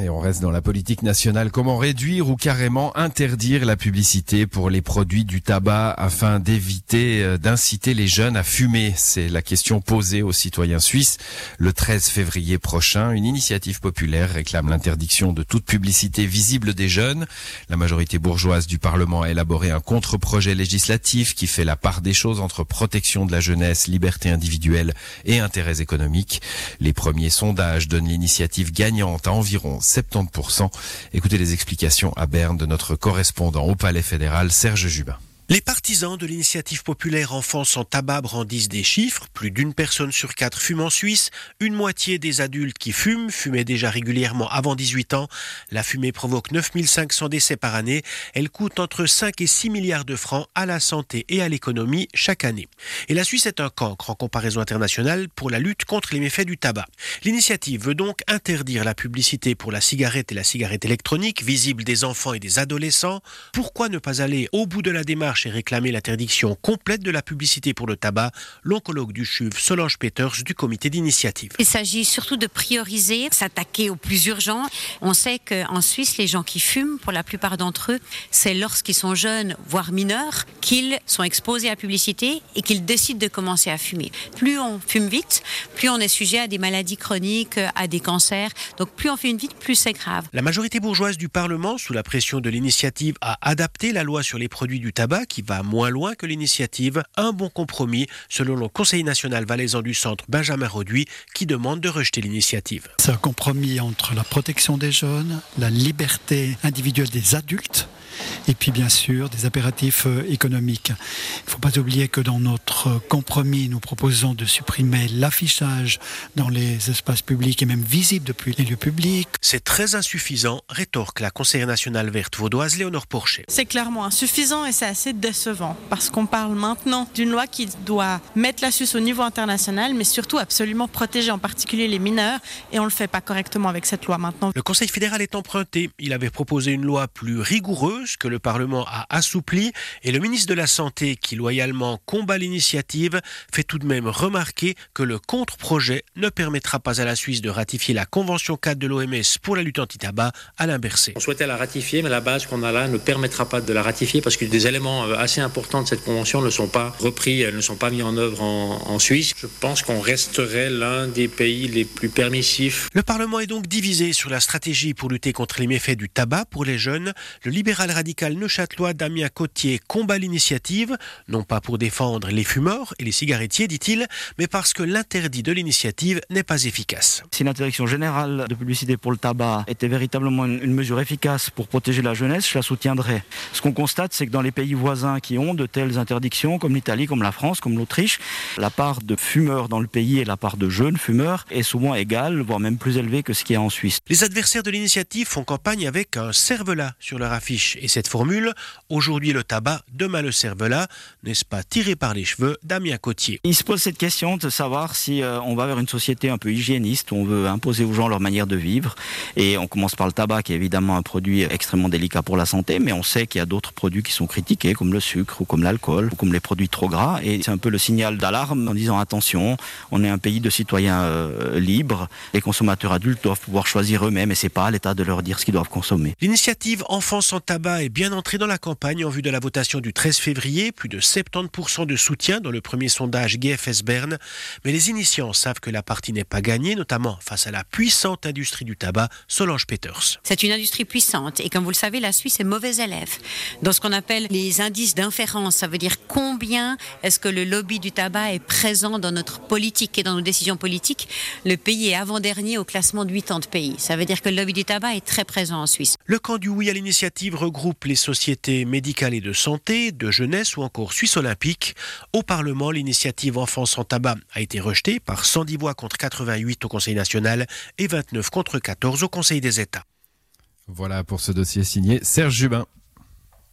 Et on reste dans la politique nationale. Comment réduire ou carrément interdire la publicité pour les produits du tabac afin d'éviter euh, d'inciter les jeunes à fumer? C'est la question posée aux citoyens suisses. Le 13 février prochain, une initiative populaire réclame l'interdiction de toute publicité visible des jeunes. La majorité bourgeoise du Parlement a élaboré un contre-projet législatif qui fait la part des choses entre protection de la jeunesse, liberté individuelle et intérêts économiques. Les premiers sondages donnent l'initiative gagnante à environ 70%. Écoutez les explications à Berne de notre correspondant au Palais fédéral, Serge Jubin. Les partisans de l'initiative populaire Enfants sans tabac brandissent des chiffres. Plus d'une personne sur quatre fume en Suisse. Une moitié des adultes qui fument fumaient déjà régulièrement avant 18 ans. La fumée provoque 9500 décès par année. Elle coûte entre 5 et 6 milliards de francs à la santé et à l'économie chaque année. Et la Suisse est un cancre en comparaison internationale pour la lutte contre les méfaits du tabac. L'initiative veut donc interdire la publicité pour la cigarette et la cigarette électronique visible des enfants et des adolescents. Pourquoi ne pas aller au bout de la démarche et réclamer l'interdiction complète de la publicité pour le tabac, l'oncologue du CHUV, Solange Peters, du comité d'initiative. Il s'agit surtout de prioriser, s'attaquer aux plus urgents. On sait qu'en Suisse, les gens qui fument, pour la plupart d'entre eux, c'est lorsqu'ils sont jeunes, voire mineurs, qu'ils sont exposés à la publicité et qu'ils décident de commencer à fumer. Plus on fume vite, plus on est sujet à des maladies chroniques, à des cancers. Donc plus on fume vite, plus c'est grave. La majorité bourgeoise du Parlement, sous la pression de l'initiative, a adapté la loi sur les produits du tabac qui va moins loin que l'initiative, un bon compromis selon le Conseil national valaisan du centre Benjamin Roduit qui demande de rejeter l'initiative. C'est un compromis entre la protection des jeunes, la liberté individuelle des adultes et puis bien sûr des impératifs euh, économiques. Il ne faut pas oublier que dans notre compromis, nous proposons de supprimer l'affichage dans les espaces publics et même visible depuis les lieux publics. C'est très insuffisant, rétorque la conseillère nationale verte vaudoise Léonore Porcher. C'est clairement insuffisant et c'est assez décevant parce qu'on parle maintenant d'une loi qui doit mettre la Suisse au niveau international mais surtout absolument protéger en particulier les mineurs et on ne le fait pas correctement avec cette loi maintenant. Le Conseil fédéral est emprunté. Il avait proposé une loi plus rigoureuse que le Parlement a assoupli et le ministre de la Santé, qui loyalement combat l'initiative, fait tout de même remarquer que le contre-projet ne permettra pas à la Suisse de ratifier la Convention 4 de l'OMS pour la lutte anti-tabac, Alain Berset. On souhaitait la ratifier, mais la base qu'on a là ne permettra pas de la ratifier parce que des éléments euh, assez importants de cette convention ne sont pas repris, ne sont pas mis en œuvre en, en Suisse. Je pense qu'on resterait l'un des pays les plus permissifs. Le Parlement est donc divisé sur la stratégie pour lutter contre les méfaits du tabac pour les jeunes. Le libéral radical neuchâtelois Damien Cotier combat l'initiative, non pas pour défendre les fumeurs et les cigarettiers, dit-il, mais parce que l'interdit de l'initiative n'est pas efficace. Si l'interdiction générale de publicité pour le tabac était véritablement une, une mesure efficace pour protéger la jeunesse, je la soutiendrais. Ce qu'on constate, c'est que dans les pays voisins qui ont de telles interdictions, comme l'Italie, comme la France, comme l'Autriche, la part de fumeurs dans le pays et la part de jeunes fumeurs est souvent égale, voire même plus élevée que ce qu'il y a en Suisse. Les adversaires de l'initiative font campagne avec un cervelas sur leur affiche et cette formule, aujourd'hui le tabac, demain le cervelas, n'est-ce pas tiré par les cheveux Damien Cotier Il se pose cette question de savoir si euh, on va vers une société un peu hygiéniste, où on veut imposer aux gens leur manière de vivre, et on commence par le tabac qui est évidemment un produit extrêmement délicat pour la santé, mais on sait qu'il y a d'autres produits qui sont critiqués, comme le sucre ou comme l'alcool, ou comme les produits trop gras, et c'est un peu le signal d'alarme en disant attention, on est un pays de citoyens euh, libres, les consommateurs adultes doivent pouvoir choisir eux-mêmes, et c'est pas à l'État de leur dire ce qu'ils doivent consommer. L'initiative Enfants sans tabac est bien entrée dans la campagne en vue de la votation du 13 février, plus de 70% de soutien dans le premier sondage GFS Berne, mais les initiants savent que la partie n'est pas gagnée, notamment face à la puissante industrie du tabac, Solange Peters. C'est une industrie puissante et comme vous le savez, la Suisse est mauvais élève. Dans ce qu'on appelle les indices d'inférence, ça veut dire combien est-ce que le lobby du tabac est présent dans notre politique et dans nos décisions politiques. Le pays est avant-dernier au classement de 80 pays. Ça veut dire que le lobby du tabac est très présent en Suisse. Le camp du oui à l'initiative regroupe les sociétés médicales et de santé, de jeunesse ou encore Suisse olympique. Au Parlement, l'initiative Enfants sans tabac a été rejetée par 110 voix contre 88 au Conseil national et 29 contre 14 au Conseil des États. Voilà pour ce dossier signé Serge Jubin.